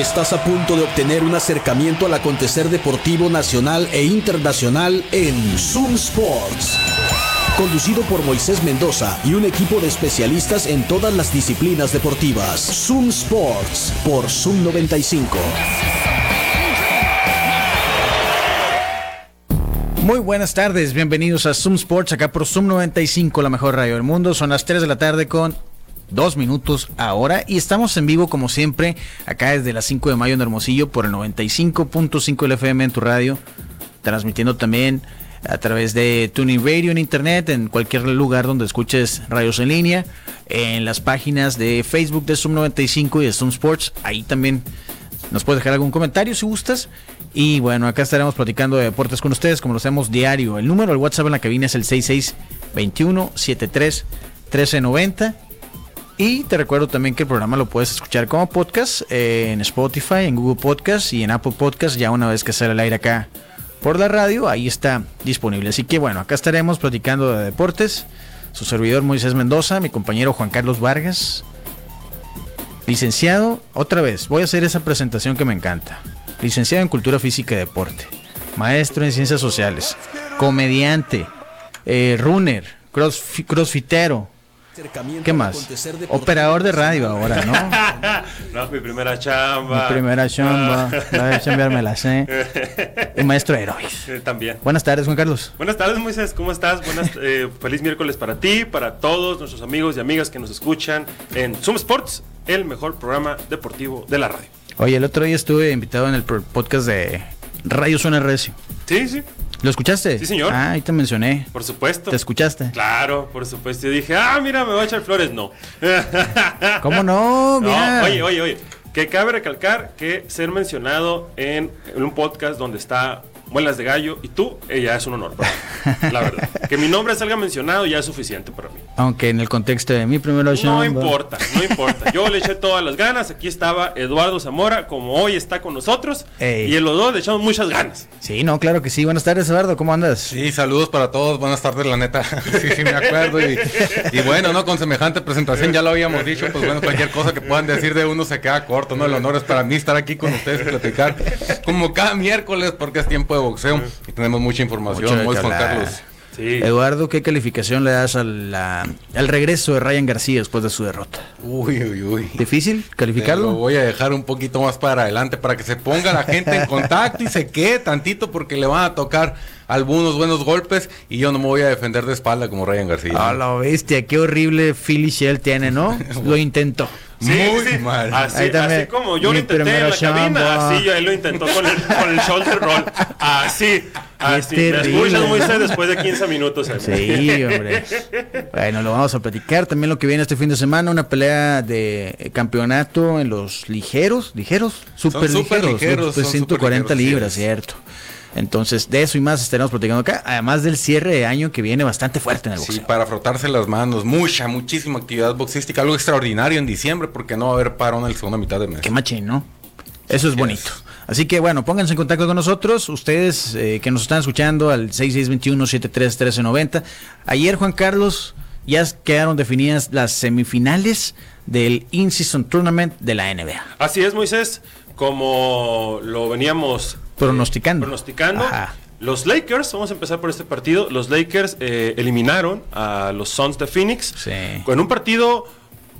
Estás a punto de obtener un acercamiento al acontecer deportivo nacional e internacional en Zoom Sports. Conducido por Moisés Mendoza y un equipo de especialistas en todas las disciplinas deportivas. Zoom Sports por Zoom 95. Muy buenas tardes, bienvenidos a Zoom Sports, acá por Zoom 95, la mejor radio del mundo. Son las 3 de la tarde con dos minutos ahora y estamos en vivo como siempre acá desde las 5 de mayo en Hermosillo por el 95.5 del FM en tu radio, transmitiendo también a través de Tuning Radio en internet, en cualquier lugar donde escuches radios en línea, en las páginas de Facebook de Zoom 95 y de Zoom Sports, ahí también nos puedes dejar algún comentario si gustas. Y bueno, acá estaremos platicando de deportes con ustedes como lo hacemos diario. El número del WhatsApp en la cabina es el 6621 73 1390 y te recuerdo también que el programa lo puedes escuchar como podcast eh, en Spotify, en Google Podcast y en Apple Podcast. Ya una vez que sale el aire acá por la radio, ahí está disponible. Así que bueno, acá estaremos platicando de deportes. Su servidor Moisés Mendoza, mi compañero Juan Carlos Vargas. Licenciado, otra vez, voy a hacer esa presentación que me encanta. Licenciado en Cultura Física y Deporte. Maestro en Ciencias Sociales. Comediante. Eh, runner. crossfitero ¿Qué más? Operador de radio ahora, ¿no? no, mi primera chamba. Mi primera chamba. Voy a chambearme la sé. Y maestro de héroes. también. Buenas tardes, Juan Carlos. Buenas tardes, Moisés. ¿Cómo estás? Buenas, eh, feliz miércoles para ti, para todos nuestros amigos y amigas que nos escuchan en Zoom Sports, el mejor programa deportivo de la radio. Oye, el otro día estuve invitado en el podcast de Radio Suena Recio. Sí, sí. ¿Lo escuchaste? Sí, señor. Ah, ahí te mencioné. Por supuesto. ¿Te escuchaste? Claro, por supuesto. Yo dije, ah, mira, me voy a echar flores. No. ¿Cómo no? Mira. oye, oye, oye. Que cabe recalcar que ser mencionado en un podcast donde está Muelas de Gallo y tú, ella es un honor la verdad. Que mi nombre salga mencionado ya es suficiente para mí. Aunque en el contexto de mi primera show. No importa, no importa. Yo le eché todas las ganas. Aquí estaba Eduardo Zamora, como hoy está con nosotros. Y en los dos le echamos muchas ganas. Sí, no, claro que sí. Buenas tardes, Eduardo. ¿Cómo andas? Sí, saludos para todos. Buenas tardes, la neta. sí, sí, me acuerdo. Y, y, bueno, ¿no? Con semejante presentación, ya lo habíamos dicho. Pues bueno, cualquier cosa que puedan decir de uno se queda corto, ¿no? El honor es para mí estar aquí con ustedes y platicar como cada miércoles, porque es tiempo de boxeo y tenemos mucha información. Juan Carlos. Eduardo, ¿qué calificación le das al, al regreso de Ryan García después de su derrota? Uy, uy, uy. ¿Difícil calificarlo? lo voy a dejar un poquito más para adelante para que se ponga la gente en contacto y se quede tantito porque le van a tocar algunos buenos golpes y yo no me voy a defender de espalda como Ryan García. A la bestia, qué horrible Philly Shell tiene, ¿no? lo intentó. Sí, Muy mal. Así, así, como yo lo intenté en la cabina, así él lo intentó con el, con el shoulder roll. Así. Así. Me escuchas muy después de 15 minutos. Sí, hombre. Bueno, lo vamos a platicar. También lo que viene este fin de semana, una pelea de campeonato en los ligeros, ligeros, super, ligeros, ligeros, 140 libras, cierto. Entonces, de eso y más estaremos platicando acá, además del cierre de año que viene bastante fuerte en el boxeo. Sí, para frotarse las manos, mucha, muchísima actividad boxística, algo extraordinario en diciembre porque no va a haber parón en la segunda mitad de mes. Qué machín, ¿no? Eso es bonito. Así que bueno, pónganse en contacto con nosotros, ustedes eh, que nos están escuchando al 6621-731390. Ayer, Juan Carlos, ya quedaron definidas las semifinales del In-Season Tournament de la NBA. Así es, Moisés, como lo veníamos Pronosticando. Pronosticando. Los Lakers, vamos a empezar por este partido. Los Lakers eh, eliminaron a los Suns de Phoenix con un partido,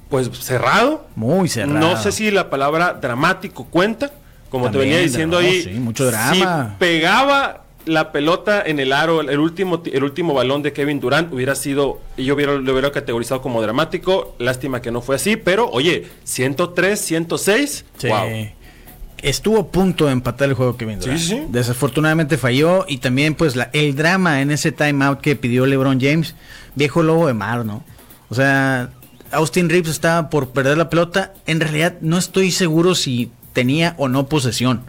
pues cerrado. Muy cerrado. No sé si la palabra dramático cuenta, como te venía diciendo ahí. Sí, mucho drama. Si pegaba la pelota en el aro, el último, el último balón de Kevin Durant hubiera sido, yo hubiera, lo hubiera categorizado como dramático. Lástima que no fue así, pero oye, 103, 106. Sí. Wow estuvo a punto de empatar el juego que viene. Desafortunadamente falló y también pues la, el drama en ese timeout que pidió LeBron James, viejo lobo de mar, ¿no? O sea, Austin Reeves estaba por perder la pelota. En realidad no estoy seguro si tenía o no posesión.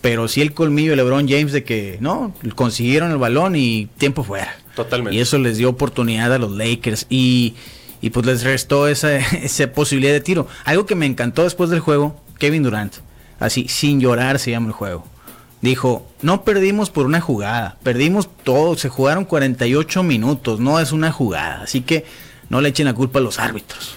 Pero sí el colmillo de LeBron James de que, no, consiguieron el balón y tiempo fuera. Totalmente. Y eso les dio oportunidad a los Lakers y, y pues les restó esa, esa posibilidad de tiro. Algo que me encantó después del juego, Kevin Durant así, sin llorar se llama el juego. Dijo, no perdimos por una jugada, perdimos todo, se jugaron 48 minutos, no es una jugada, así que no le echen la culpa a los árbitros.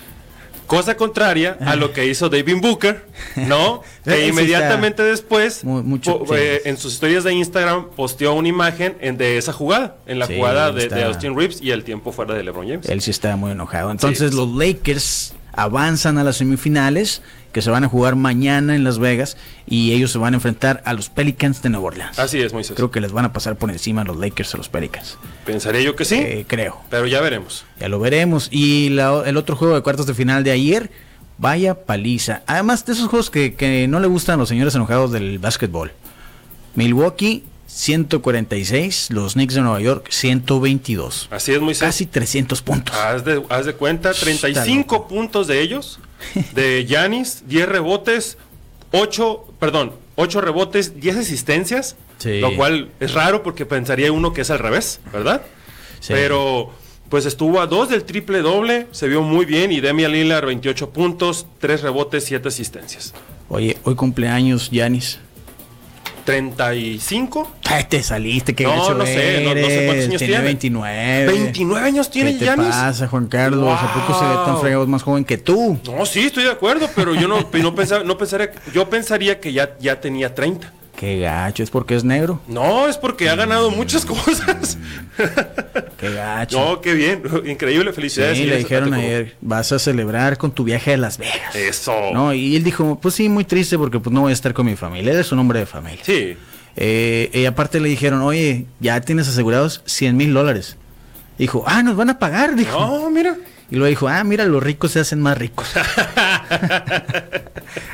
Cosa contraria a lo que hizo David Booker, ¿no? Que inmediatamente después, Mu- mucho- po- sí. eh, en sus historias de Instagram, posteó una imagen en- de esa jugada, en la Sí, jugada de, Austin Reeves y el tiempo fuera de LeBron James. Él sí estaba muy enojado. Entonces Sí. los Lakers avanzan a las semifinales que se van a jugar mañana en Las Vegas y ellos se van a enfrentar a los Pelicans de Nueva Orleans. Así es, Moisés. Creo que les van a pasar por encima a los Lakers a los Pelicans. Pensaría yo que sí, Eh, creo. pero ya veremos. Ya lo veremos. Y la- el otro juego de cuartos de final de ayer, vaya paliza. Además de esos juegos que, que no le gustan a los señores enojados del básquetbol. Milwaukee 146, los Knicks de Nueva York 122. Así es, Moisés. Casi 300 puntos. Haz de, haz de cuenta, 35 loco. puntos de ellos, de Yanis, 10 rebotes, 8, perdón, 8 rebotes, 10 asistencias, Sí. lo cual es raro porque pensaría uno que es al revés, ¿verdad? Sí. Pero pues estuvo a 2 del triple doble, se vio muy bien y Demian Lillard 28 puntos, 3 rebotes, 7 asistencias. Oye, hoy cumpleaños, Yanis. 35, Ay, te saliste, qué No, no sé, no- no sé cuántos años tiene. tiene. 29. 29 años tiene ¿Qué te Giannis. pasa, Juan Carlos? ¿A poco se ve tan Wow. fregado más joven que tú? No, sí, estoy de acuerdo, pero yo no, no, pensaba, no pensaría, yo pensaría que ya, ya tenía 30. Qué gacho, es porque es negro. No, es porque ha ganado muchas cosas. Qué gacho. No, qué bien. Increíble, felicidades. Sí, señor le dijeron ayer, vas a celebrar con tu viaje a Las Vegas. Eso. No, y él dijo, pues sí, muy triste porque pues no voy a estar con mi familia. Él es un hombre de familia. Sí. Eh, y aparte le dijeron, oye, ya tienes asegurados 100 mil dólares. Dijo, ah, nos van a pagar, dijo. No, mira. Y luego dijo, ah, mira, los ricos se hacen más ricos.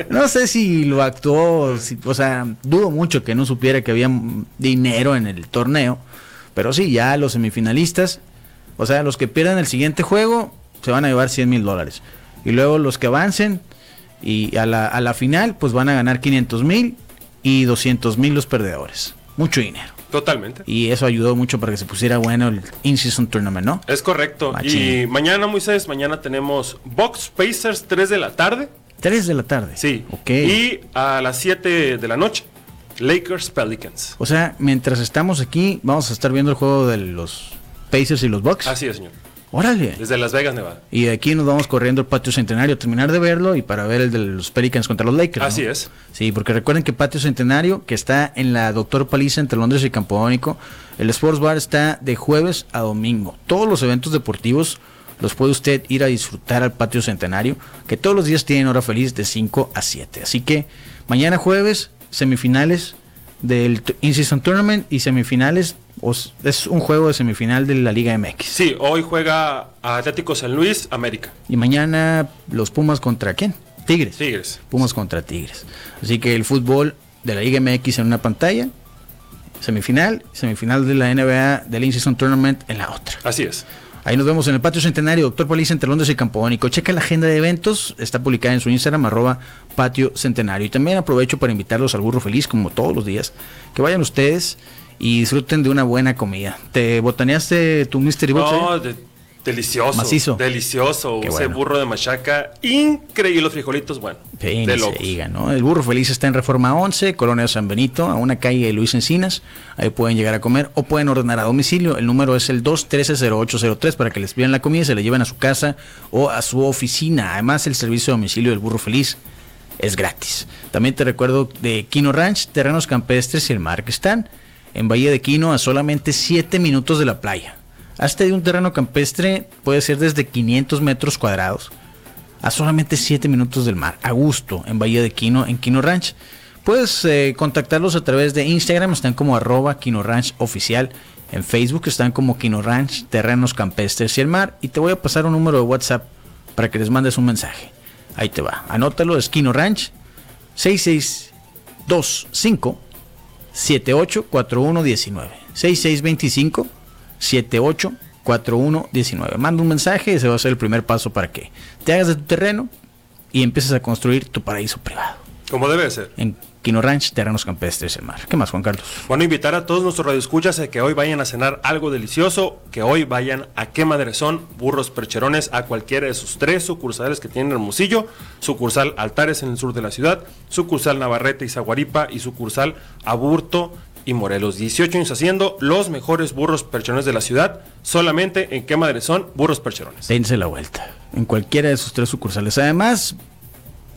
no sé si lo actuó, o sea, dudo mucho que no supiera que había dinero en el torneo. Pero sí, ya los semifinalistas, o sea, los que pierdan el siguiente juego, se van a llevar 100 mil dólares. Y luego los que avancen y a la, a la final, pues van a ganar 500 mil y 200 mil los perdedores. Mucho dinero. Totalmente. Y eso ayudó mucho para que se pusiera bueno el In-Season Tournament, ¿no? Es correcto. Machín. Y mañana, Moisés, mañana tenemos Box Pacers 3 de la tarde. 3 de la tarde. Sí. Ok. Y a las 7 de la noche, Lakers Pelicans. O sea, mientras estamos aquí, vamos a estar viendo el juego de los Pacers y los Bucks. Así es, señor. Órale. Desde Las Vegas, Nevada. Y de aquí nos vamos corriendo al patio centenario a terminar de verlo y para ver el de los Pelicans contra los Lakers. ¿no? Así es. Sí, porque recuerden que patio centenario, que está en la Doctor Paliza entre Londres y Campodónico, el Sports Bar está de jueves a domingo. Todos los eventos deportivos los puede usted ir a disfrutar al patio centenario, que todos los días tienen hora feliz de 5 a 7. Así que mañana jueves, semifinales del In-Season Tournament y semifinales, os- es un juego de semifinal de la Liga MX. Sí, hoy juega Atlético San Luis, América. Y mañana los Pumas contra quién? Tigres. Tigres. Pumas contra Tigres. Así que el fútbol de la Liga MX en una pantalla, semifinal, semifinal de la NBA del In-Season Tournament en la otra. Así es. Ahí nos vemos en el patio centenario, Doctor Paliza entre Londres y Campodónico. Checa la agenda de eventos, está publicada en su Instagram, arroba patio centenario. Y también aprovecho para invitarlos al burro feliz, como todos los días, que vayan ustedes y disfruten de una buena comida. ¿Te botaneaste tu Mystery Box? No, de- delicioso. Macizo. Delicioso. Qué Ese bueno. burro de machaca. Increíble. Los frijolitos, bueno. De locos. diga, ¿no? El Burro Feliz está en Reforma 11, Colonia San Benito, a una calle de Luis Encinas. Ahí pueden llegar a comer o pueden ordenar a domicilio. El número es el 213-0803 para que les pidan la comida y se la lleven a su casa o a su oficina. Además, el servicio de domicilio del Burro Feliz es gratis. También te recuerdo de Quino Ranch, terrenos campestres y el mar que están en Bahía de Quino a solamente 7 minutos de la playa. Hazte de un terreno campestre, puede ser desde 500 metros cuadrados a solamente 7 minutos del mar, a gusto, en Bahía de Quino, en Quino Ranch. Puedes eh, contactarlos a través de Instagram, están como arroba Quino Ranch oficial. En Facebook están como Quino Ranch, Terrenos Campestres y el Mar. Y te voy a pasar un número de WhatsApp para que les mandes un mensaje. Ahí te va. Anótalo, es Quino Ranch 6625 784119. 6625 784119. Manda un mensaje y ese va a ser el primer paso para que te hagas de tu terreno y empieces a construir tu paraíso privado. Como debe ser. En Quino Ranch, Terrenos Campestres, el mar. ¿Qué más, Juan Carlos? Bueno, invitar a todos nuestros radioescuchas a que hoy vayan a cenar algo delicioso, que hoy vayan a Qué Burros Percherones, a cualquiera de sus tres sucursales que tienen Hermosillo, sucursal Altares en el sur de la ciudad, sucursal Navarrete y Zaguaripa y sucursal Aburto y Morelos. 18 años haciendo los mejores burros percherones de la ciudad, solamente en Qué Burros Percherones. Dense la vuelta. en cualquiera de sus tres sucursales. Además,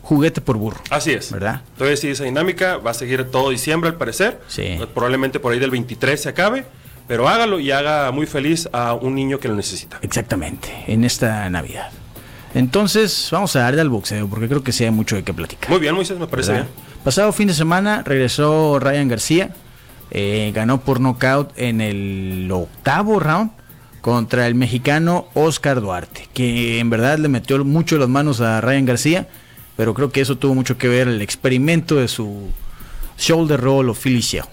juguete por burro. Así es. ¿Verdad? Entonces, sí, esa dinámica va a seguir todo diciembre, al parecer. Sí. Probablemente por ahí del 23 se acabe. Pero hágalo y haga muy feliz a un niño que lo necesita. Exactamente, en esta Navidad. Entonces, vamos a darle al boxeo, porque creo que sí hay mucho de qué platicar. Muy bien, Moisés, me parece ¿verdad? bien. Pasado fin de semana regresó Ryan García, eh, ganó por nocaut en el octavo round contra el mexicano Oscar Duarte, que en verdad le metió mucho las manos a Ryan García, pero creo que eso tuvo mucho que ver el experimento de su shoulder roll o shell.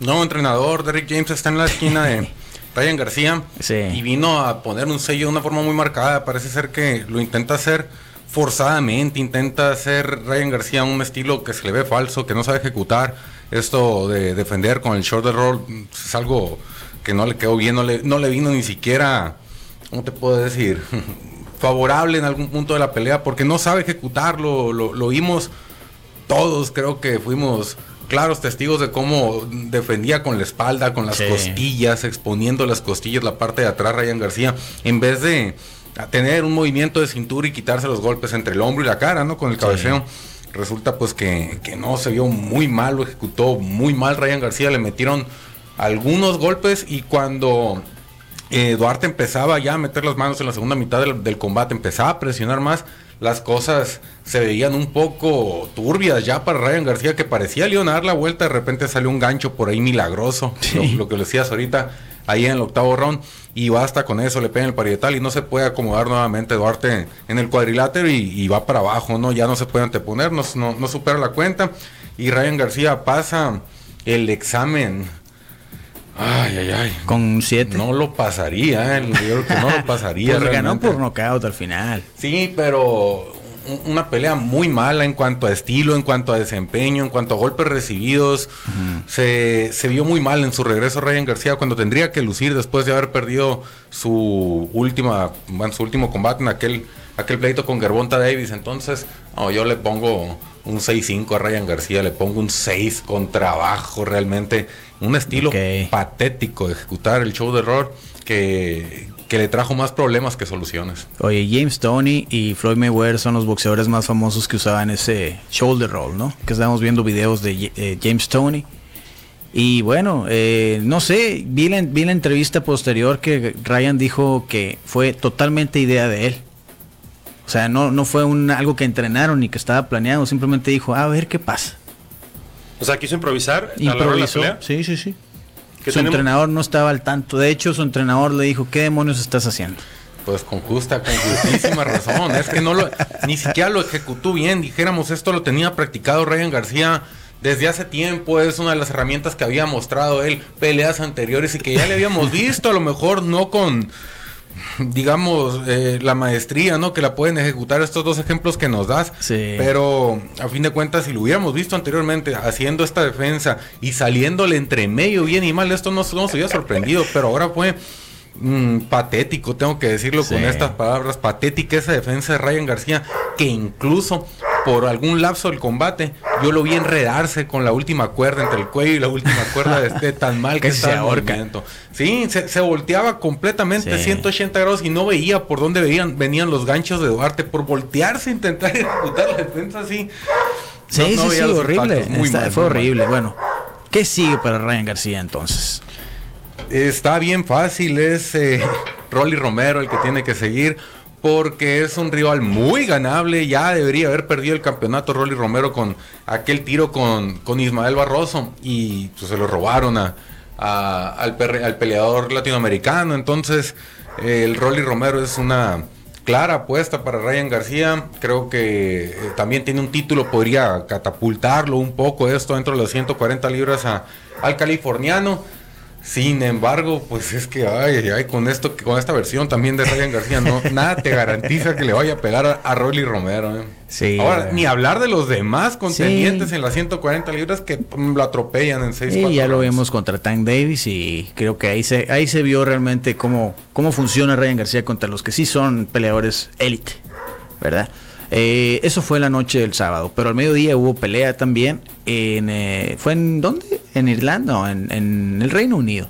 No, entrenador, Derrick James está en la esquina de Ryan García Sí. y vino a poner un sello de una forma muy marcada. Parece ser que lo intenta hacer forzadamente, intenta hacer Ryan García un estilo que se le ve falso, que no sabe ejecutar. Esto de defender con el shoulder roll es algo que no le quedó bien, no le, no le vino ni siquiera, ¿cómo te puedo decir? favorable en algún punto de la pelea porque no sabe ejecutarlo, lo, lo vimos todos creo que fuimos claros testigos de cómo defendía con la espalda, con las Sí. costillas, exponiendo las costillas, la parte de atrás Ryan García, en vez de tener un movimiento de cintura y quitarse los golpes entre el hombro y la cara, ¿no? Con el cabeceo. Resulta pues que, que no se vio muy mal, lo ejecutó muy mal Ryan García, le metieron algunos golpes y cuando eh, Duarte empezaba ya a meter las manos en la segunda mitad del, del combate, empezaba a presionar más, las cosas se veían un poco turbias ya para Ryan García, que parecía le iban a dar la vuelta, de repente salió un gancho por ahí milagroso, lo, lo que le decías ahorita, ahí en el octavo round, y basta con eso, le pega el parietal y no se puede acomodar nuevamente Duarte en el cuadrilátero y, y va para abajo, ¿no? Ya no se puede anteponer, no, no, no supera la cuenta, y Ryan García pasa el examen. Ay, ay, ay. Con 7. No lo pasaría, eh, yo creo que no lo pasaría. Pues ganó por nocaut al final. Sí, pero un- una pelea muy mala en cuanto a estilo, en cuanto a desempeño, en cuanto a golpes recibidos. se, se vio muy mal en su regreso Ryan García cuando tendría que lucir después de haber perdido su última, su último combate en aquel, aquel pleito con Gervonta Davis. Entonces, no, yo le pongo un 6-5 a Ryan García, le pongo un 6 con trabajo realmente. Un estilo patético de ejecutar el show de error que, que le trajo más problemas que soluciones. Oye, James Tony y Floyd Mayweather son los boxeadores más famosos que usaban ese shoulder roll, ¿no? Que estábamos viendo videos de eh, James Tony. Y bueno, eh, no sé, vi la, vi la entrevista posterior que Ryan dijo que fue totalmente idea de él. O sea, no, no fue un, algo que entrenaron ni que estaba planeado, simplemente dijo, a ver qué pasa. O sea, quiso improvisar a la hora de la Improvisó. pelea. Sí, sí, sí. ¿Qué Su tenemos? entrenador no estaba al tanto. De hecho, su entrenador le dijo, ¿qué demonios estás haciendo? Pues con justa, con justísima razón. Es que no lo, ni siquiera lo ejecutó bien. Dijéramos, esto lo tenía practicado Ryan García desde hace tiempo. Es una de las herramientas que había mostrado él, peleas anteriores y que ya le habíamos visto. A lo mejor no con, digamos, eh, la maestría, ¿no? Que la pueden ejecutar estos dos ejemplos que nos das. Sí. Pero a fin de cuentas, si lo hubiéramos visto anteriormente haciendo esta defensa y saliéndole entre medio bien y mal, esto no, no nos hubiera sorprendido. Pero ahora fue mm, patético, tengo que decirlo Sí. con estas palabras, patética esa defensa de Ryan García, que incluso por algún lapso del combate, yo lo vi enredarse con la última cuerda entre el cuello y la última cuerda de este tan mal que se ahorca. Sí, se, se volteaba completamente Sí. 180 grados y no veía por dónde veían, venían los ganchos de Duarte por voltearse, intentar ejecutar la defensa así. Sí, No- no sí, sí, horrible. muy mal, fue muy mal. horrible. Bueno, ¿qué sigue para Ryan García entonces? Está bien fácil, es eh, Rolly Romero el que tiene que seguir porque es un rival muy ganable, ya debería haber perdido el campeonato Rolly Romero con aquel tiro con, Ismael Barroso y pues, se lo robaron al, peleador latinoamericano, entonces el Rolly Romero es una clara apuesta para Ryan García, creo que eh, también tiene un título, podría catapultarlo un poco esto dentro de los 140 libras al californiano. Sin embargo, pues es que ay, ay, con esto, con esta versión también de Ryan García, no, nada te garantiza que le vaya a pegar a, a Rolly Romero. ¿eh? Sí, Ahora, ni hablar de los demás contendientes Sí. en las 140 libras que mm, lo atropellan en 6 Sí, ya lo vimos contra Tank Davis y creo que ahí se, ahí se vio realmente cómo, cómo funciona Ryan García contra los que sí son peleadores élite, ¿verdad? Eh, eso fue la noche del sábado, pero al mediodía hubo pelea también. En, eh, ¿Fue en dónde? ¿En Irlanda? No, en, en el Reino Unido.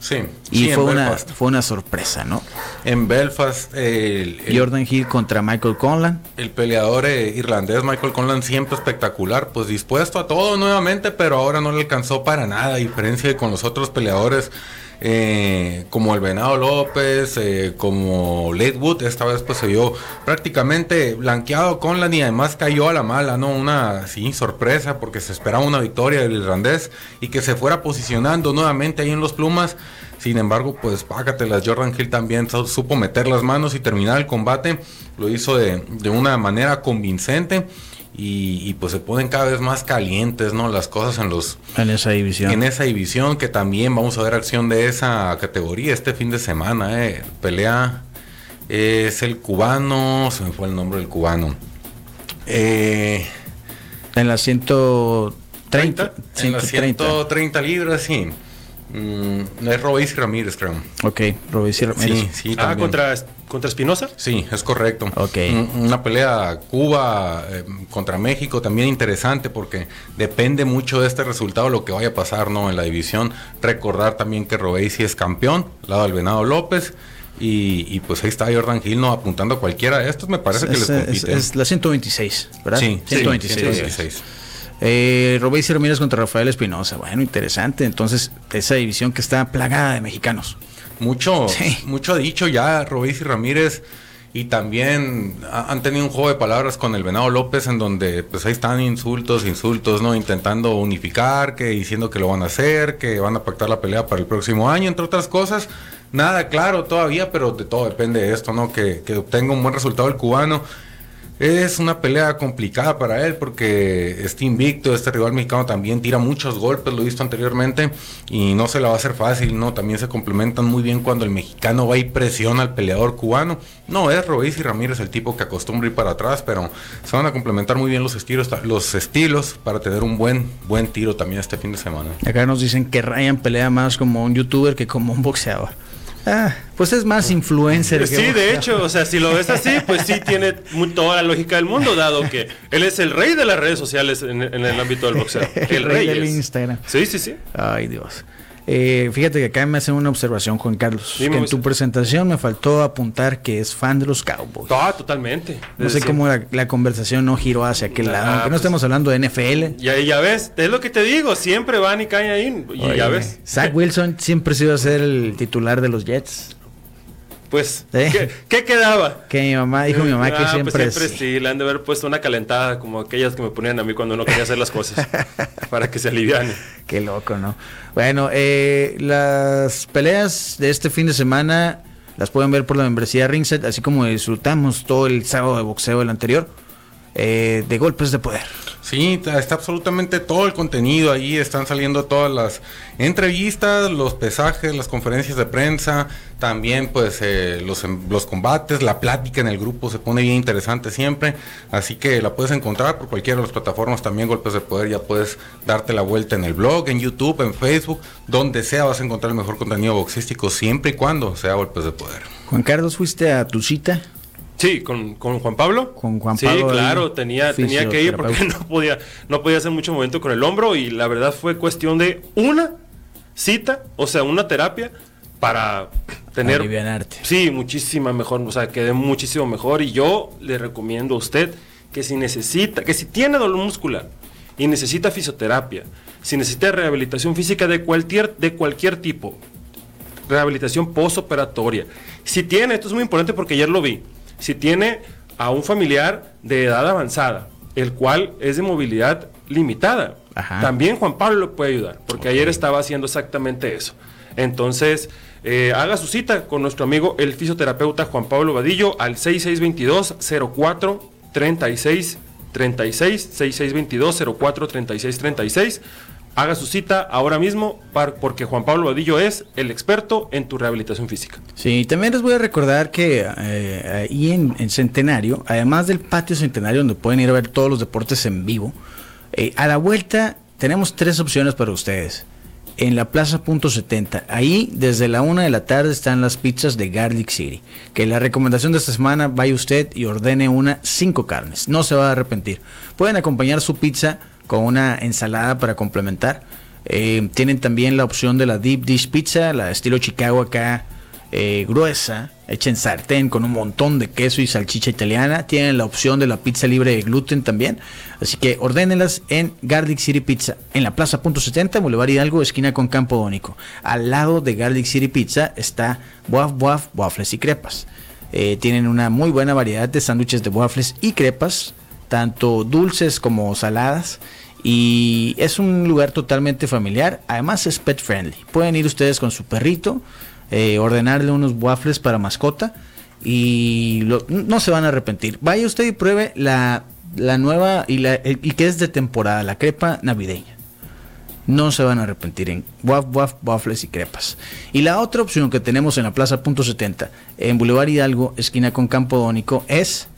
Sí. Y sí, fue, una, fue una sorpresa, ¿no? En Belfast, el, el- Jordan Hill contra Michael Conlan. el peleador eh, irlandés Michael Conlan siempre espectacular, pues dispuesto a todo nuevamente, pero ahora no le alcanzó para nada, a diferencia de con los otros peleadores eh, como el Venado López, eh, como Lakewood, esta vez pues se vio prácticamente blanqueado Conlan y además cayó a la mala, ¿no? Una sorpresa porque se esperaba una victoria del irlandés y que se fuera posicionando nuevamente ahí en los plumas. Sin embargo, pues págatelas. Jordan Hill también su- supo meter las manos y terminar el combate. Lo hizo de una manera convincente. Y, y, pues se ponen cada vez más calientes, ¿no? Las cosas en los En esa división. en esa división que también vamos a ver acción de esa categoría este fin de semana. Eh. Pelea es el cubano, se me fue el nombre del cubano. Eh, En la 130. en las 130. 130 libras, sí. Mm, es Robéis Ramírez, creo. Ok, Robinson Ramírez. Sí, sí, Ah, también. contra, contra Espinosa. Sí, es correcto. Ok. Un- Una pelea Cuba eh, contra México también interesante porque depende mucho de este resultado lo que vaya a pasar ¿no? en la división. Recordar también que Robesi es campeón, lado del Venado López. Y, y, pues ahí está Jordan Hill no apuntando a cualquiera de estos, me parece que es, les es- compite. es la 126, ¿verdad? sí, sí, 126. 126. Eh, Robéis Ramírez contra Rafael Espinosa. Bueno, interesante. Entonces, esa división que está plagada de mexicanos. Mucho, Sí. mucho ha dicho ya Robéis y Ramírez y también ha- han tenido un juego de palabras con el Venado López en donde pues ahí están insultos, insultos, ¿no? Intentando unificar, que diciendo que lo van a hacer, que van a pactar la pelea para el próximo año, entre otras cosas. Nada claro todavía, pero de todo depende de esto, ¿no? Que, que obtenga un buen resultado el cubano. Es una pelea complicada para él porque está invicto, este rival mexicano también tira muchos golpes, lo he visto anteriormente, y no se la va a hacer fácil, ¿no? También se complementan muy bien cuando el mexicano va y presiona al peleador cubano. No es Robéis y Ramírez el tipo que acostumbra ir para atrás, pero se van a complementar muy bien los estilos, los estilos para tener un buen, buen tiro también este fin de semana. Acá nos dicen que Ryan pelea más como un youtuber que como un boxeador. Ah, pues es más influencer. que Sí, de hecho, o sea, si lo ves así, pues sí tiene toda la lógica del mundo, dado que él es el rey de las redes sociales en, en el ámbito del boxeo. El, rey, del es. Instagram. Sí, sí, sí. Ay, Dios. Eh, fíjate que acá me hacen una observación, Juan Carlos. Dime, que en Moisés. tu presentación me faltó apuntar que es fan de los Cowboys. Ah, totalmente. No sé cómo la, la conversación no giró hacia aquel lado. Aunque no pues- estemos hablando de NFL. Y ahí ya ves, es lo que te digo, siempre van y caen ahí. Y Oye, ya ves. Zach Wilson siempre se iba a ser el titular de los Jets. Pues, ¿Eh? ¿qué, qué quedaba? Que mi mamá dijo mi mamá que Ah, pues siempre, siempre sí. sí, le han de haber puesto una calentada como aquellas que me ponían a mí cuando no quería hacer las cosas. para que se aliviane. Qué loco, ¿no? Bueno, eh, las peleas de este fin de semana las pueden ver por la membresía Ringset, así como disfrutamos todo el sábado de boxeo del anterior, eh, de golpes de poder. Sí, está absolutamente todo el contenido ahí, están saliendo todas las entrevistas, los pesajes, las conferencias de prensa, también pues eh, los, em- los combates, la plática en el grupo se pone bien interesante siempre, así que la puedes encontrar por cualquiera de las plataformas, también Golpes de Poder, ya puedes darte la vuelta en el blog, en YouTube, en Facebook, donde sea vas a encontrar el mejor contenido boxístico siempre y cuando sea Golpes de Poder. Juan Carlos, ¿fuiste a tu cita? Sí, con, con Juan Pablo. Con Juan sí, Pablo ahí, claro, tenía, tenía que ir porque no podía, no podía hacer mucho movimiento con el hombro y la verdad fue cuestión de una cita, o sea, una terapia para tener... Alivianarte. Sí, muchísima mejor, o sea, quedé muchísimo mejor y yo le recomiendo a usted que si necesita, que si tiene dolor muscular y necesita fisioterapia, si necesita rehabilitación física de cualquier, de cualquier tipo, rehabilitación postoperatoria. Si tiene, esto es muy importante porque ayer lo vi, si tiene a un familiar de edad avanzada, el cual es de movilidad limitada, Ajá. también Juan Pablo le puede ayudar, porque ayer estaba haciendo exactamente eso. Entonces, eh, haga su cita con nuestro amigo el fisioterapeuta Juan Pablo Vadillo al 6622 04 36 36 6622 04 36 36 haga su cita ahora mismo porque Juan Pablo Vadillo es el experto en tu rehabilitación física. Sí, también les voy a recordar que eh, ahí en, en Centenario, además del patio Centenario donde pueden ir a ver todos los deportes en vivo, eh, a la vuelta tenemos tres opciones para ustedes. En la Plaza Punto 70, ahí desde la una de la tarde están las pizzas de Garlic City. Que la recomendación de esta semana, vaya usted y ordene una cinco carnes. No se va a arrepentir. Pueden acompañar su pizza con una ensalada para complementar. Eh, tienen también la opción de la Deep Dish Pizza, la estilo Chicago acá, eh, gruesa, hecha en sartén con un montón de queso y salchicha italiana. Tienen la opción de la pizza libre de gluten también. Así que ordénenlas en Garlic City Pizza, en la Plaza Punto 70, Boulevard Hidalgo, esquina con Campo Dónico. Al lado de Garlic City Pizza está Waf Waf, waffles y crepas. Eh, tienen una muy buena variedad de sándwiches de waffles y crepas, tanto dulces como saladas. Y es un lugar totalmente familiar. Además es pet friendly. Pueden ir ustedes con su perrito eh, ordenarle unos waffles para mascota y no se van a arrepentir. Vaya usted y pruebe la, nueva y, la, y que es de temporada, la crepa navideña. No se van a arrepentir en waf, waf, waffles y crepas. Y la otra opción que tenemos en la Plaza Punto 70, en Boulevard Hidalgo, esquina con Campo Dónico, es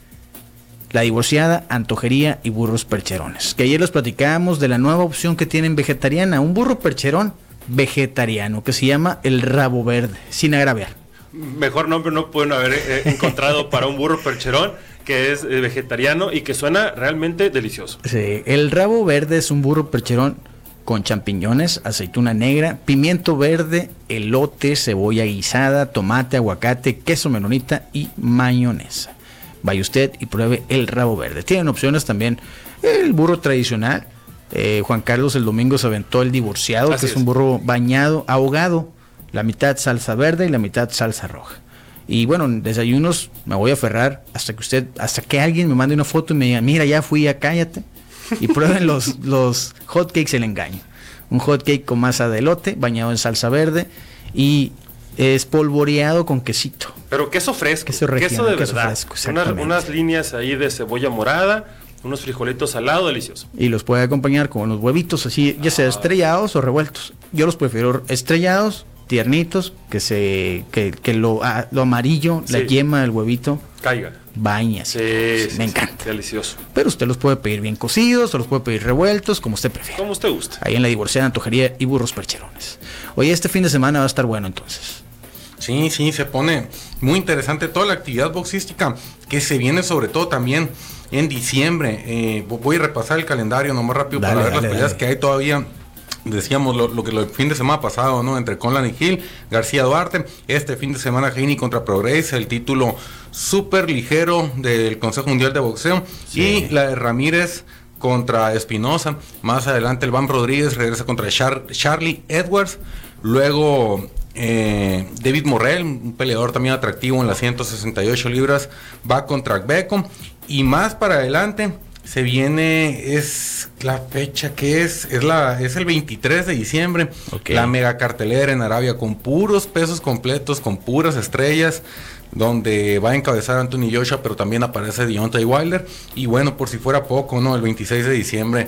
la divorciada, antojería y burros percherones. Que ayer los platicábamos de la nueva opción que tienen vegetariana, un burro percherón vegetariano que se llama el rabo verde, sin agraviar. Mejor nombre no pueden haber eh, encontrado para un burro percherón que es eh, vegetariano y que suena realmente delicioso. Sí, el rabo verde es un burro percherón con champiñones, aceituna negra, pimiento verde, elote, cebolla guisada, tomate, aguacate, queso menonita y mayonesa. Vaya usted y pruebe el rabo verde. Tienen opciones también el burro tradicional, eh, Juan Carlos el domingo se aventó el divorciado, que es, un burro bañado, ahogado, la mitad salsa verde y la mitad salsa roja. Y bueno, en desayunos me voy a aferrar hasta que usted, hasta que alguien me mande una foto y me diga, mira, ya fui, ya cállate. Y prueben los, los hot cakes el engaño. Un hot cake con masa de elote, bañado en salsa verde y espolvoreado con quesito. Pero queso fresco. Queso, de verdad. unas, unas líneas ahí de cebolla morada unos frijolitos al lado, delicioso. Y los puede acompañar con unos huevitos así, ya sea estrellados o revueltos. Yo los prefiero estrellados, tiernitos, que se que, lo, ah, lo amarillo, la yema del huevito caiga. Baña, sí, me encanta. Delicioso. Pero usted los puede pedir bien cocidos, o los puede pedir revueltos, como usted prefiera. Como usted gusta. Ahí en la divorciada antojería y burros percherones. Oye, este fin de semana va a estar bueno entonces. Sí, sí, se pone muy interesante toda la actividad boxística que se viene sobre todo también en diciembre. Eh, voy a repasar el calendario nomás rápido para ver las peleas que hay todavía. Decíamos lo, que el fin de semana pasado, ¿no? Entre Conlan y Gil, García Duarte. Este fin de semana, Heini contra Progress, el título súper ligero del Consejo Mundial de Boxeo. Y la de Ramírez contra Espinosa. Más adelante, el Van Rodríguez regresa contra Charlie Edwards. Luego eh, David Morrell, un peleador también atractivo en las 168 libras, va contra Beckham. Y más para adelante se viene, es la fecha que es, es, la, es el 23 de diciembre, la mega cartelera en Arabia con puros pesos completos, con puras estrellas donde va a encabezar Anthony Joshua, pero también aparece Deontay Wilder. Y bueno, por si fuera poco, ¿no? El 26 de diciembre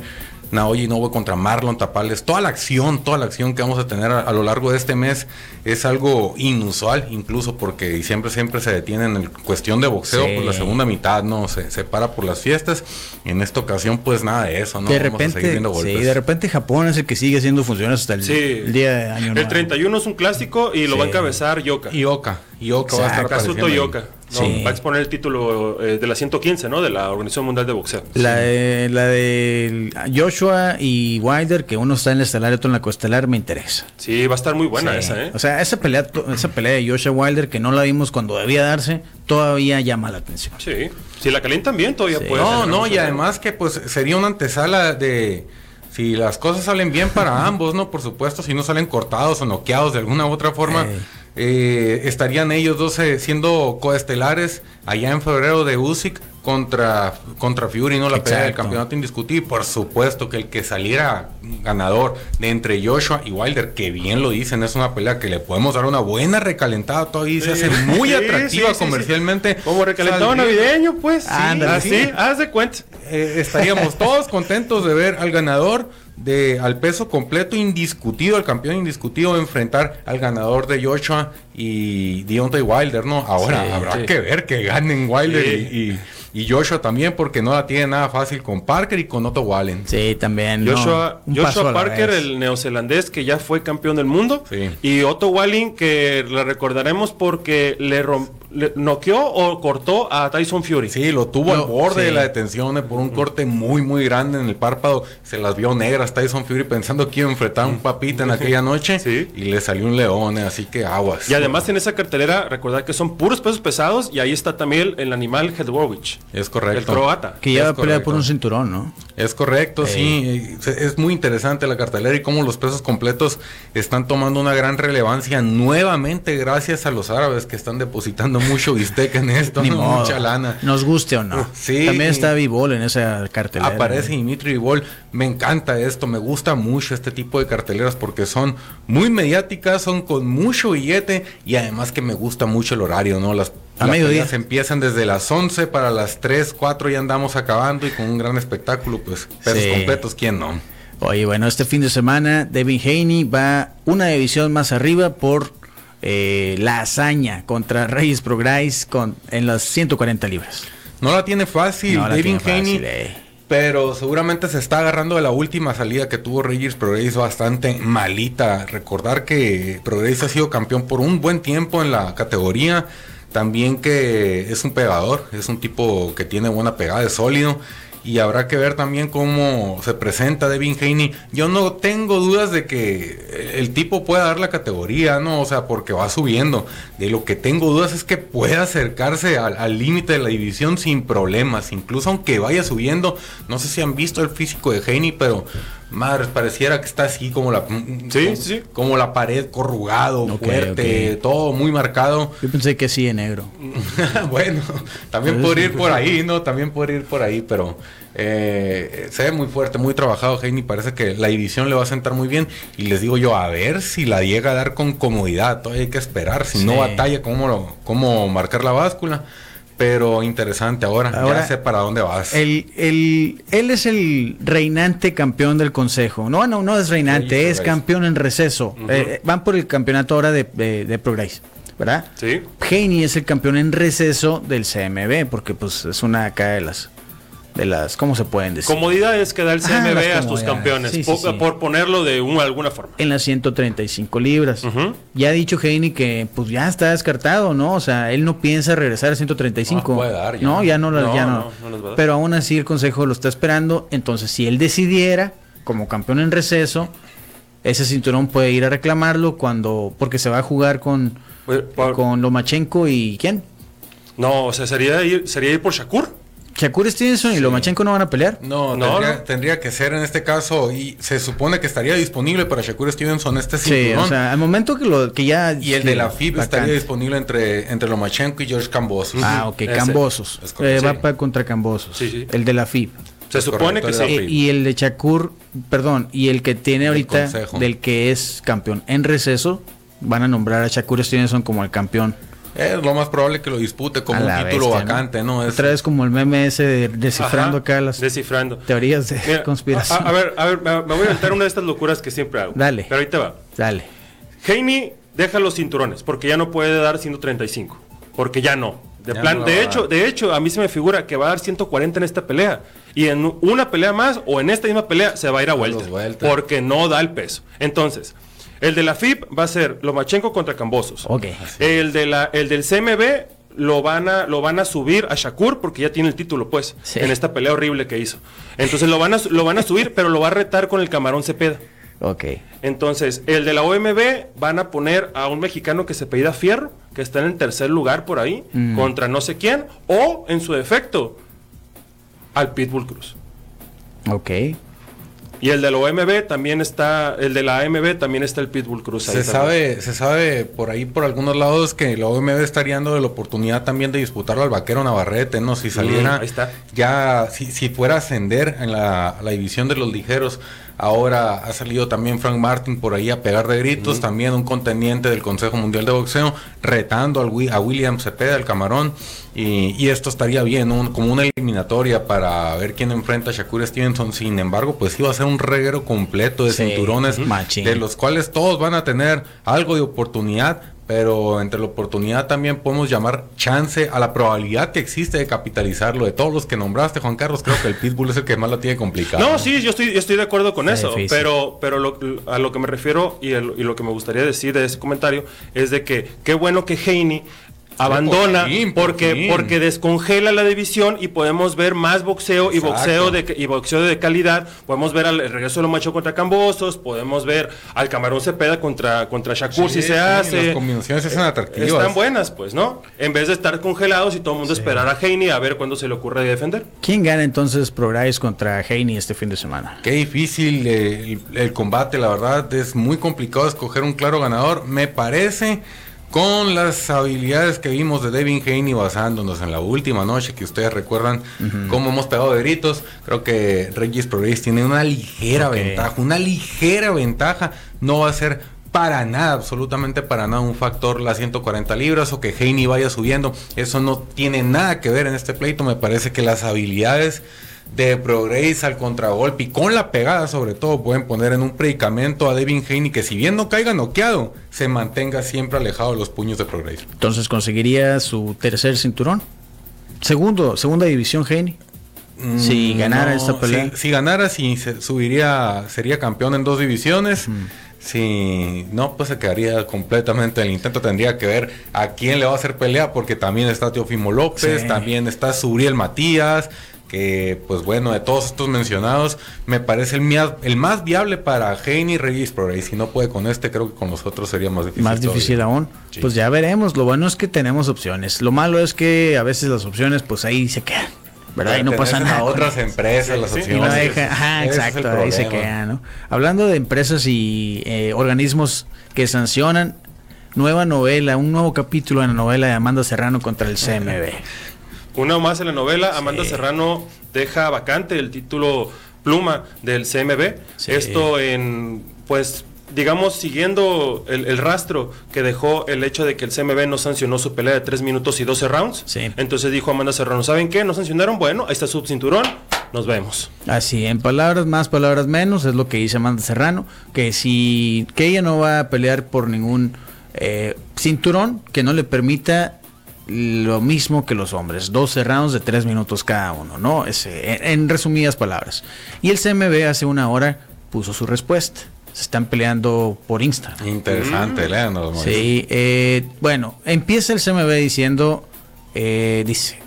Naoya Inoue contra Marlon Tapales, toda la acción, toda la acción que vamos a tener a, lo largo de este mes es algo inusual, incluso porque siempre siempre se detiene en cuestión de boxeo, por la segunda mitad, ¿no? Se, se para por las fiestas. En esta ocasión, pues nada de eso, ¿no? De repente, Sí, de repente Japón es el que sigue haciendo funciones hasta el, día de año El 31 es un clásico y lo va a encabezar Yoka. Yoka. Yoka va a estar Kazuto Yoka. Va a exponer el título eh, de la 115, ¿no? De la Organización Mundial de Boxeo. La, de, la de Joshua y Wilder, que uno está en el estelar y otro en la coestelar, me interesa. Sí, va a estar muy buena esa, ¿eh? O sea, esa pelea, esa pelea de Joshua Wilder, que no la vimos cuando debía darse, todavía llama la atención. Sí, si la calientan bien, todavía puede. No, no, y además que pues sería una antesala de si las cosas salen bien para ambos, ¿no? Por supuesto, si no salen cortados o noqueados de alguna u otra forma, eh, estarían ellos dos eh, siendo coestelares allá en febrero de Usyk contra, contra Fury, ¿no? La pelea del campeonato indiscutible. Por supuesto que el que saliera ganador de entre Joshua y Wilder, que bien lo dicen, es una pelea que le podemos dar una buena recalentada todavía se hace muy atractiva comercialmente. Como recalentado navideño, pues. así, haz de cuenta. Eh, estaríamos todos contentos de ver al ganador de al peso completo indiscutido, al campeón indiscutido, enfrentar al ganador de Joshua y Deontay Wilder, ¿no? Ahora habrá que ver que ganen Wilder y, y, Joshua también, porque no la tiene nada fácil con Parker y con Otto Wallen. Sí, también. Joshua, Joshua Parker, el neozelandés que ya fue campeón del mundo, y Otto Wallen que le recordaremos porque le le noqueó o cortó a Tyson Fury. Sí, lo tuvo al borde sí. de la detención eh, por un corte muy, muy grande en el párpado. Se las vio negras Tyson Fury pensando que iba a enfrentar a un papita en aquella noche. Sí. Y le salió un león, eh, así que aguas. Y además en esa cartelera, recordad que son puros pesos pesados y ahí está también el, animal Hedworowicz, Es correcto. el croata. Que ya va a Es pelear por un cinturón, ¿no? Es correcto, sí. Es muy interesante la cartelera y cómo los pesos completos están tomando una gran relevancia nuevamente gracias a los árabes que están depositando mucho bistec en esto, Ni ¿no? modo. mucha lana. Nos guste o no. Sí. También está Vivol en esa cartelera. Aparece ¿no? Dimitri Vivol. Me encanta esto, me gusta mucho este tipo de carteleras porque son muy mediáticas, son con mucho billete y además que me gusta mucho el horario, ¿no? Las, A las mediodía. peleas empiezan desde las 11 para las 3, 4 ya andamos acabando y con un gran espectáculo, pues pesos Sí. completos, ¿quién no? Oye, bueno, este fin de semana Devin Haney va una división más arriba por eh, la hazaña contra Reyes Prograis con, en las 140 libras. No la tiene fácil, No tiene Haney, eh. pero seguramente se está agarrando de la última salida que tuvo Reyes Progress bastante malita. Recordar que Progress ha sido campeón por un buen tiempo en la categoría. También que es un pegador, es un tipo que tiene buena pegada, es sólido. Y habrá que ver también cómo se presenta Devin Haney. Yo no tengo dudas de que el tipo pueda dar la categoría, ¿no? O sea, porque va subiendo. De lo que tengo dudas es que pueda acercarse al límite de la división sin problemas. Incluso aunque vaya subiendo. No sé si han visto el físico de Haney, pero madre, pareciera que está así como la, Sí, como, sí. como la pared corrugado, fuerte, todo muy marcado. Yo pensé que sí de negro. bueno, también podría ir por ahí, ¿no? También podría ir por ahí, pero eh, se ve muy fuerte, muy trabajado Heini. Parece que la división le va a sentar muy bien. Y les digo yo, a ver si la llega a dar con comodidad. Todavía hay que esperar. Si no batalla, cómo, lo- cómo marcar la báscula. Pero interesante ahora, Ahora, ya sé para dónde vas. El, el- él es el reinante campeón del consejo. No, no, no es reinante, es campeón en receso. Eh, van por el campeonato ahora de, de, de ¿verdad? Sí. Haney es el campeón en receso del CMB, porque pues es una acá de las, de las, ¿cómo se pueden decir? Comodidad es que da el Ajá, CMB las a tus comodidades. campeones, Sí, sí, po- sí. por ponerlo de un- alguna forma. En las 135 libras. Ya ha dicho Haney que pues ya está descartado, ¿no? O sea, él no piensa regresar a 135. No puede dar ya. No, ya no, lo- No, ya no. no, no les va a dar. Pero aún así el consejo lo está esperando. Entonces, si él decidiera, como campeón en receso, ese cinturón puede ir a reclamarlo cuando, porque se va a jugar con, por- con Lomachenko y ¿quién? No, o sea, sería ir, sería ir por Shakur. Shakur Stevenson y Lomachenko no van a pelear. No, No, tendría, no. tendría que ser en este caso, y se supone que estaría disponible para Shakur Stevenson este Sí, cinturón. o sea, al momento que lo que ya y el de la FIB vacante. estaría disponible entre, entre Lomachenko y George Cambosos. Ah, ok, Ese. Cambosos. Eh, va sí. para contra Cambosos. Sí, sí. El de la FIB. Se supone correcto, que sí. Y el de Shakur, perdón, y el que tiene ahorita, consejo. del que es campeón en receso, van a nombrar a Shakur Stevenson como el campeón. Es lo más probable que lo dispute como un título vacante, ¿no? Es, Otra vez como el meme ese de descifrando Ajá, acá las Descifrando. teorías de Mira, conspiración. A, a ver, a ver, me voy a inventar una de estas locuras que siempre hago. Dale. Pero ahí te va. Dale. Haney deja los cinturones porque ya no puede dar 135. Porque ya no. De, Ya plan, no de hecho, de hecho, a mí se me figura que va a dar 140 en esta pelea. Y en una pelea más o en esta misma pelea se va a ir a vuelta. Porque no da el peso. Entonces, el de la FIB va a ser Lomachenko contra Cambosos. Ok. El, de la, el del CMB lo van, a, lo van a subir a Shakur porque ya tiene el título, pues, Sí. en esta pelea horrible que hizo. Entonces lo van, a, lo van a subir, pero lo va a retar con el camarón Cepeda. Ok. Entonces, el de la OMB van a poner a un mexicano que se pedida Fierro, que está en el tercer lugar por ahí, Mm. contra no sé quién, o en su defecto, al Pitbull Cruz. Ok. Y el de la OMB también está, el de la AMB también está el Pitbull Cruz. ahí Se también. sabe, se sabe por ahí, por algunos lados, que la OMB estaría dando la oportunidad también de disputarlo al vaquero Navarrete, ¿no? Si saliera, Mm, ahí está. ya, si, si fuera a ascender en la, la división de los ligeros, ahora ha salido también Frank Martin por ahí a pegar de gritos, también un contendiente del Consejo Mundial de Boxeo, retando al, a William Cepeda, el camarón, y, y esto estaría bien, un- como una eliminatoria para ver quién enfrenta a Shakur Stevenson, sin embargo, pues iba a ser un reguero completo de Sí, cinturones, machín. de los cuales todos van a tener algo de oportunidad, pero entre la oportunidad también podemos llamar chance a la probabilidad que existe de capitalizarlo. De todos los que nombraste, Juan Carlos, creo que el Pitbull es el que más la tiene complicada. No, sí, yo estoy, yo estoy de acuerdo con eso, difícil. pero, pero lo- a lo que me refiero y, el- y lo que me gustaría decir de ese comentario es de que qué bueno que Haney abandona por fin, por porque fin. porque descongela la división y podemos ver más boxeo y Exacto. boxeo de y boxeo de calidad podemos ver al el regreso de los machos contra Cambosos podemos ver al Camarón Cepeda contra contra Shakur si Sí, se sí, hace Las combinaciones son atractivas. están buenas pues no en vez de estar congelados y todo el mundo esperar a Heine a ver cuándo se le ocurre defender ¿Quién gana entonces Prograis contra Haney este fin de semana? Qué difícil eh, el, el combate, la verdad, es muy complicado escoger un claro ganador. Me parece con las habilidades que vimos de Devin Haney basándonos en la última noche, que ustedes recuerdan cómo hemos pegado de gritos, creo que Regis Progress tiene una ligera ventaja, una ligera ventaja, no va a ser para nada, absolutamente para nada un factor las 140 libras o que Haney vaya subiendo, eso no tiene nada que ver en este pleito, me parece que las habilidades de Progress al contragolpe y con la pegada sobre todo pueden poner en un predicamento a Devin Haney que si bien no caiga noqueado, se mantenga siempre alejado de los puños de Progress. Entonces conseguiría su tercer cinturón. Segundo, segunda división Haney. Si Mm, ganara esta pelea. Si, si ganara, si se subiría, sería campeón en dos divisiones. Si no, pues se quedaría completamente el intento. Tendría que ver a quién le va a hacer pelea, porque también está Teofimo López, Sí. también está Suriel Matías. Que, pues bueno, de todos estos mencionados, me parece el, el más viable para Haney Regis Progress. Si no puede con este, creo que con los otros sería más difícil. Más difícil aún. Sí. Pues ya veremos. Lo bueno es que tenemos opciones. Lo malo es que a veces las opciones, pues ahí se quedan. ¿Verdad? Y no pasa nada. a otras empresas, las Sí, Y no opciones. deja- ajá, exacto, ahí se queda, ¿no? Hablando de empresas y eh, organismos que sancionan, nueva novela, un nuevo capítulo en la novela de Amanda Serrano contra el CMB. Una más en la novela, Amanda Sí. Serrano deja vacante el título pluma del CMB. Sí. Esto en, pues, digamos, siguiendo el, el rastro que dejó el hecho de que el CMB no sancionó su pelea de 3 minutos y 12 rounds. Sí. Entonces dijo Amanda Serrano, ¿saben qué? ¿No sancionaron? Bueno, ahí está su cinturón, nos vemos. Así, en palabras más, palabras menos, es lo que dice Amanda Serrano, que si que ella no va a pelear por ningún eh, cinturón que no le permita lo mismo que los hombres, 12 rounds de 3 minutos cada uno, ¿no? Ese, en, en resumidas palabras. Y el CMB hace una hora puso su respuesta. Se están peleando por Instagram. Interesante, léanos, Moisés. Sí, eh, bueno, empieza el CMB diciendo, eh, dice,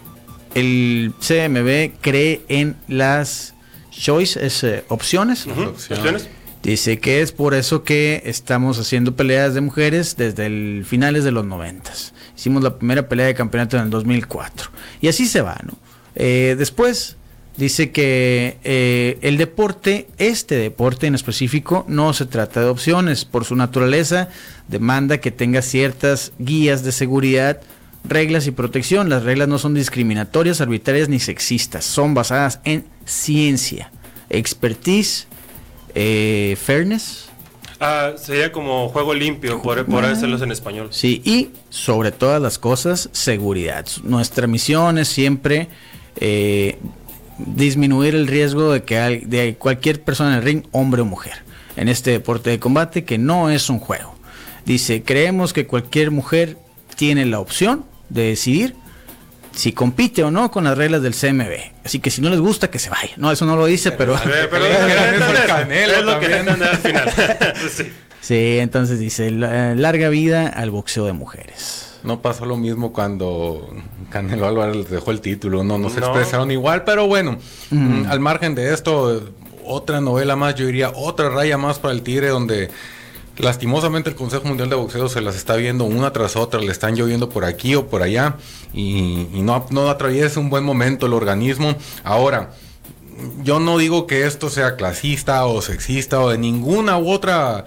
el CMB cree en las choices, eh, opciones. Opción. ¿Opciones? Dice que es por eso que estamos haciendo peleas de mujeres desde el finales de los noventas. Hicimos la primera pelea de campeonato en el 2004. Y así se va, ¿no? Eh, después dice que eh, el deporte, este deporte en específico, no se trata de opciones. Por su naturaleza, demanda que tenga ciertas guías de seguridad, reglas y protección. Las reglas no son discriminatorias, arbitrarias ni sexistas. Son basadas en ciencia, expertise, eh, fairness, Ah, sería como juego limpio, por, por hacerlos en español. sí, y sobre todas las cosas, seguridad. Nuestra misión es siempre eh, disminuir el riesgo de que hay- de cualquier persona en el ring, hombre o mujer, en este deporte de combate que no es un juego. Dice, creemos que cualquier mujer tiene la opción de decidir si compite o no con las reglas del CMB. Así que si no les gusta, que se vaya. No, eso no lo dice, pero... Es lo que al final. Sí. Sí, entonces dice, "La- larga vida al boxeo de mujeres. No pasó lo mismo cuando Canelo Álvarez les dejó el título, no, no se No. expresaron igual, pero bueno, mm, al margen de esto, otra novela más, yo diría otra raya más para el Tigre donde lastimosamente el Consejo Mundial de Boxeo se las está viendo una tras otra, le están lloviendo por aquí o por allá y, no atraviesa un buen momento el organismo. Ahora, yo no digo que esto sea clasista o sexista o de ninguna u otra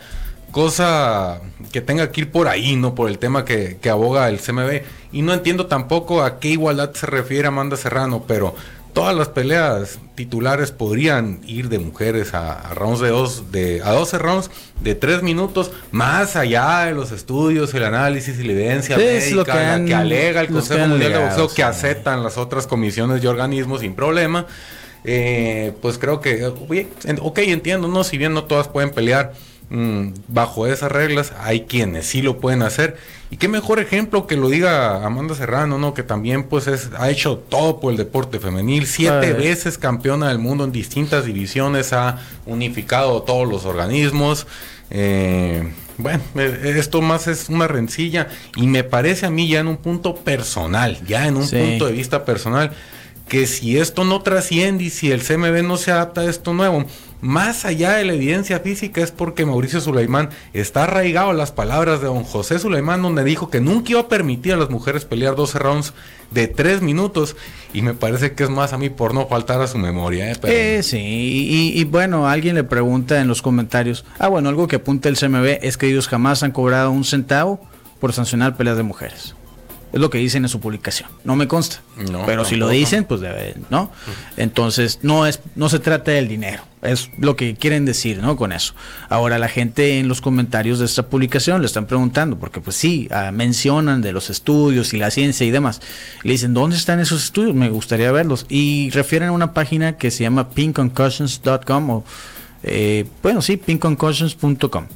cosa que tenga que ir por ahí, ¿no? Por el tema que, que aboga el CMB. Y no entiendo tampoco a qué igualdad se refiere Amanda Serrano, pero todas las peleas titulares podrían ir de mujeres a, a rounds de dos, de, a 12 rounds de 3 minutos, más allá de los estudios, el análisis y la evidencia Sí, médica, lo que la han- que alega el Consejo Mundial de Boxeo, que aceptan las otras comisiones y organismos sin problema. Eh, pues creo que, ok, entiendo, ¿no? Si bien no todas pueden pelear bajo esas reglas, hay quienes sí lo pueden hacer. Y qué mejor ejemplo que lo diga Amanda Serrano, ¿no? Que también pues es, ha hecho todo por el deporte femenil, siete Ay. veces campeona del mundo en distintas divisiones, ha unificado todos los organismos. Eh, bueno, eh, esto más es una rencilla y me parece a mí ya en un punto personal, ya en un Sí. punto de vista personal, que si esto no trasciende y si el CMB no se adapta a esto nuevo, más allá de la evidencia física es porque Mauricio Sulaimán está arraigado a las palabras de don José Sulaimán donde dijo que nunca iba a permitir a las mujeres pelear 12 rounds de 3 minutos y me parece que es más a mí por no faltar a su memoria. ¿eh? Eh, sí, y, y bueno, alguien le pregunta en los comentarios, ah, bueno, algo que apunta el CMB es que ellos jamás han cobrado un centavo por sancionar peleas de mujeres. Es lo que dicen en su publicación. No me consta. No, pero si lo dicen, pues debe, ¿no? Entonces, no es no se trata del dinero. Es lo que quieren decir, ¿no? Con eso. Ahora, la gente en los comentarios de esta publicación le están preguntando, porque pues sí, ah, mencionan de los estudios y la ciencia y demás. Le dicen, ¿dónde están esos estudios? Me gustaría verlos. Y refieren a una página que se llama pinkconcussions.com o, eh, bueno, sí, pinkconcussions.com.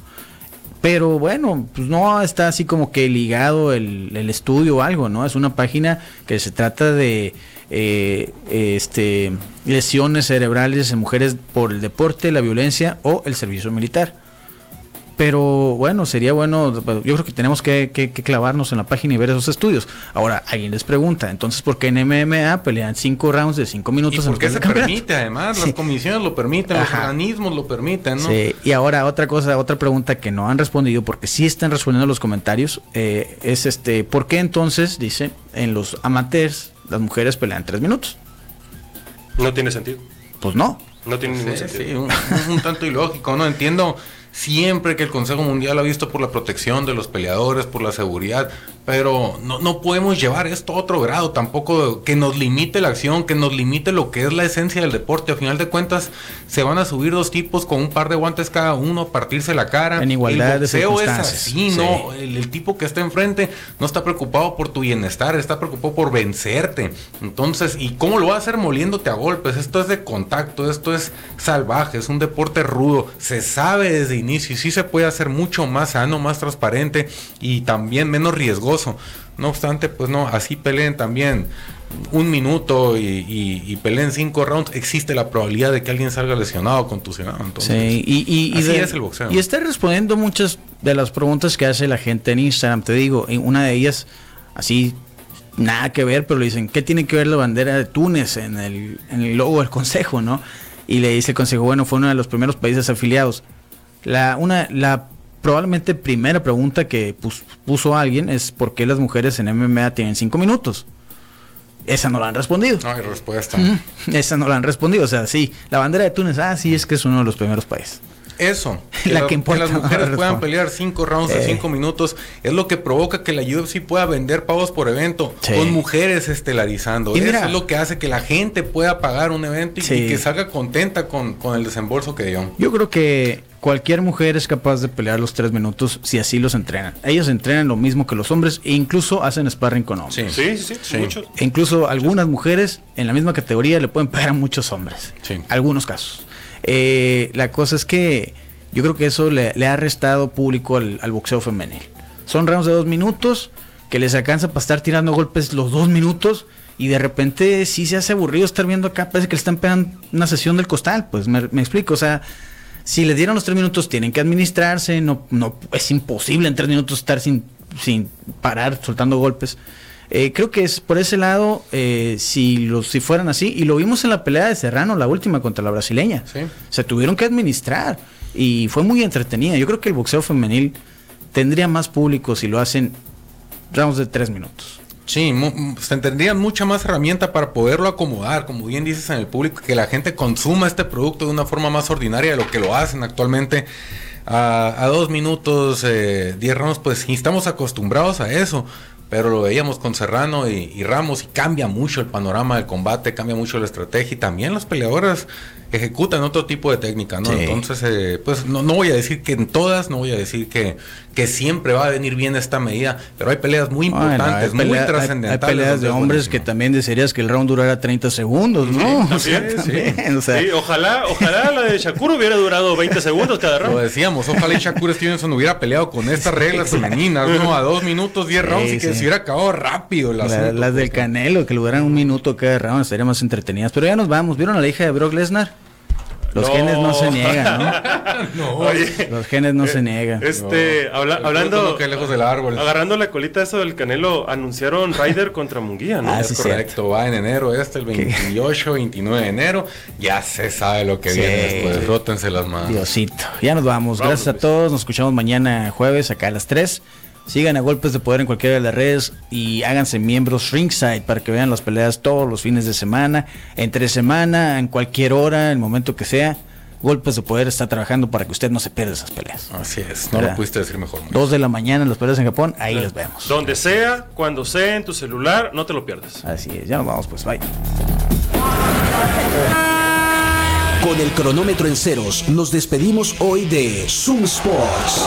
Pero bueno, pues no está así como que ligado el, el estudio o algo, ¿no? Es una página que se trata de eh, este, lesiones cerebrales en mujeres por el deporte, la violencia o el servicio militar. Pero bueno, sería bueno, yo creo que tenemos que, que- que clavarnos en la página y ver esos estudios. Ahora, alguien les pregunta, entonces, ¿por qué en MMA pelean cinco rounds de cinco ¿Y minutos en por qué se campeonato? permite además? Sí. Las comisiones lo permiten, los organismos lo permiten, ¿no? Sí, y ahora otra cosa, otra pregunta que no han respondido, porque sí están respondiendo los comentarios, eh, es este, ¿por qué entonces, dice, en los amateurs las mujeres pelean tres minutos? No tiene sentido. Pues no. No tiene ningún sentido. sí, un, un tanto ilógico, ¿no? Entiendo siempre que el Consejo Mundial ha visto por la protección de los peleadores, por la seguridad, pero no, no podemos llevar esto a otro grado, tampoco que nos limite la acción, que nos limite lo que es la esencia del deporte. A final de cuentas, se van a subir dos tipos con un par de guantes cada uno, a partirse la cara. En igualdad el de boxeo es circunstancias. así, ¿no? Sí. El, el tipo que está enfrente no está preocupado por tu bienestar, está preocupado por vencerte. Entonces, ¿y cómo lo va a hacer moliéndote a golpes? Esto es de contacto, esto es salvaje, es un deporte rudo. Se sabe desde inicio y sí se puede hacer mucho más sano, más transparente y también menos riesgoso. No obstante, pues no, así peleen también un minuto y, y, y peleen cinco rounds, existe la probabilidad de que alguien salga lesionado o contusionado. Entonces, Sí, y, así de- es el boxeo. Y está respondiendo muchas de las preguntas que hace la gente en Instagram. Te digo, una de ellas, así, nada que ver, pero le dicen, ¿qué tiene que ver la bandera de Túnez en el, en el logo del consejo, no? Y le dice el consejo, bueno, fue uno de los primeros países afiliados. La, una, la probablemente primera pregunta que pus- puso alguien es ¿por qué las mujeres en MMA tienen cinco minutos? Esa no la han respondido. No hay respuesta. Esa no la han respondido. O sea, sí, la bandera de Túnez, ah, sí, es que es uno de los primeros países. Eso, La la- que importa, las mujeres puedan pelear cinco rounds de Eh. cinco minutos es lo que provoca que la UFC pueda vender pavos por evento Sí. con mujeres estelarizando. Y Eso mira- es lo que hace que la gente pueda pagar un evento y, Sí. y que salga contenta con, con el desembolso que dio. Yo creo que cualquier mujer es capaz de pelear los tres minutos si así los entrenan. Ellos entrenan lo mismo que los hombres e incluso hacen sparring con hombres. Sí, sí, sí, Sí. muchos. E incluso algunas mujeres en la misma categoría le pueden pegar a muchos hombres. Sí. Algunos casos. Eh, la cosa es que yo creo que eso le, ha restado público al, boxeo femenil. Son rounds de dos minutos que les alcanza para estar tirando golpes los dos minutos y de repente sí se hace aburrido estar viendo acá, parece que le están pegando una sesión del costal, pues me, me explico, o sea, si les dieron los tres minutos tienen que administrarse, no, no es imposible en tres minutos estar sin, sin parar, soltando golpes. Eh, creo que es por ese lado, eh, si, los, si fueran así, y lo vimos en la pelea de Serrano, la última contra la brasileña, Sí. se tuvieron que administrar y fue muy entretenida. Yo creo que el boxeo femenil tendría más público si lo hacen rounds de tres minutos. Sí, se tendrían mucha más herramienta para poderlo acomodar, como bien dices en el público, que la gente consuma este producto de una forma más ordinaria de lo que lo hacen actualmente. A, a dos minutos, eh, diez rounds, pues estamos acostumbrados a eso, pero lo veíamos con Serrano y, y Ramos y cambia mucho el panorama del combate, cambia mucho la estrategia y también los peleadores ejecutan otro tipo de técnica, ¿no? Sí. Entonces, eh, pues no, no voy a decir que en todas, no voy a decir que, que siempre va a venir bien esta medida, pero hay peleas muy Bueno, importantes, muy pelea- trascendentales. Hay peleas de hombres que también desearías que el round durara 30 segundos, ¿no? O sea, también, también, sí. o sea, Sí, ojalá, ojalá la de Shakur hubiera durado 20 segundos cada Lo round. decíamos, ojalá y Shakur Stevenson hubiera peleado con estas reglas femeninas, ¿no? A dos minutos, diez Sí, rounds y que se hubiera acabado rápido el la- asunto, las del pues, Canelo, que le duraran un minuto cada round, estarían más entretenidas. Pero ya nos vamos. ¿Vieron a la hija de Brock Lesnar? Los genes no se niegan, ¿no? Los genes no se niegan. Este, habla- El hablando. no cae lejos del árbol. Agarrando la colita eso del Canelo, anunciaron Ryder contra Munguía, ¿no? Ah, Es sí, correcto, va en enero, este el 28, 29 de enero. Ya se sabe lo que Sí. viene después. Rótense las manos. Diosito. Ya nos vamos. Vámonos, Gracias a pues. todos. Nos escuchamos mañana jueves acá a las 3. Sigan a Golpes de Poder en cualquiera de las redes y háganse miembros Ringside para que vean las peleas todos los fines de semana, entre semana, en cualquier hora, el momento que sea. Golpes de Poder está trabajando para que usted no se pierda esas peleas. Así es, no ¿Verdad? lo pudiste decir mejor. Dos de la mañana las peleas en Japón, ahí las vemos. Donde sea, cuando sea, en tu celular, no te lo pierdas. Así es, ya nos vamos pues, bye. Con el cronómetro en ceros, nos despedimos hoy de Zoom Sports.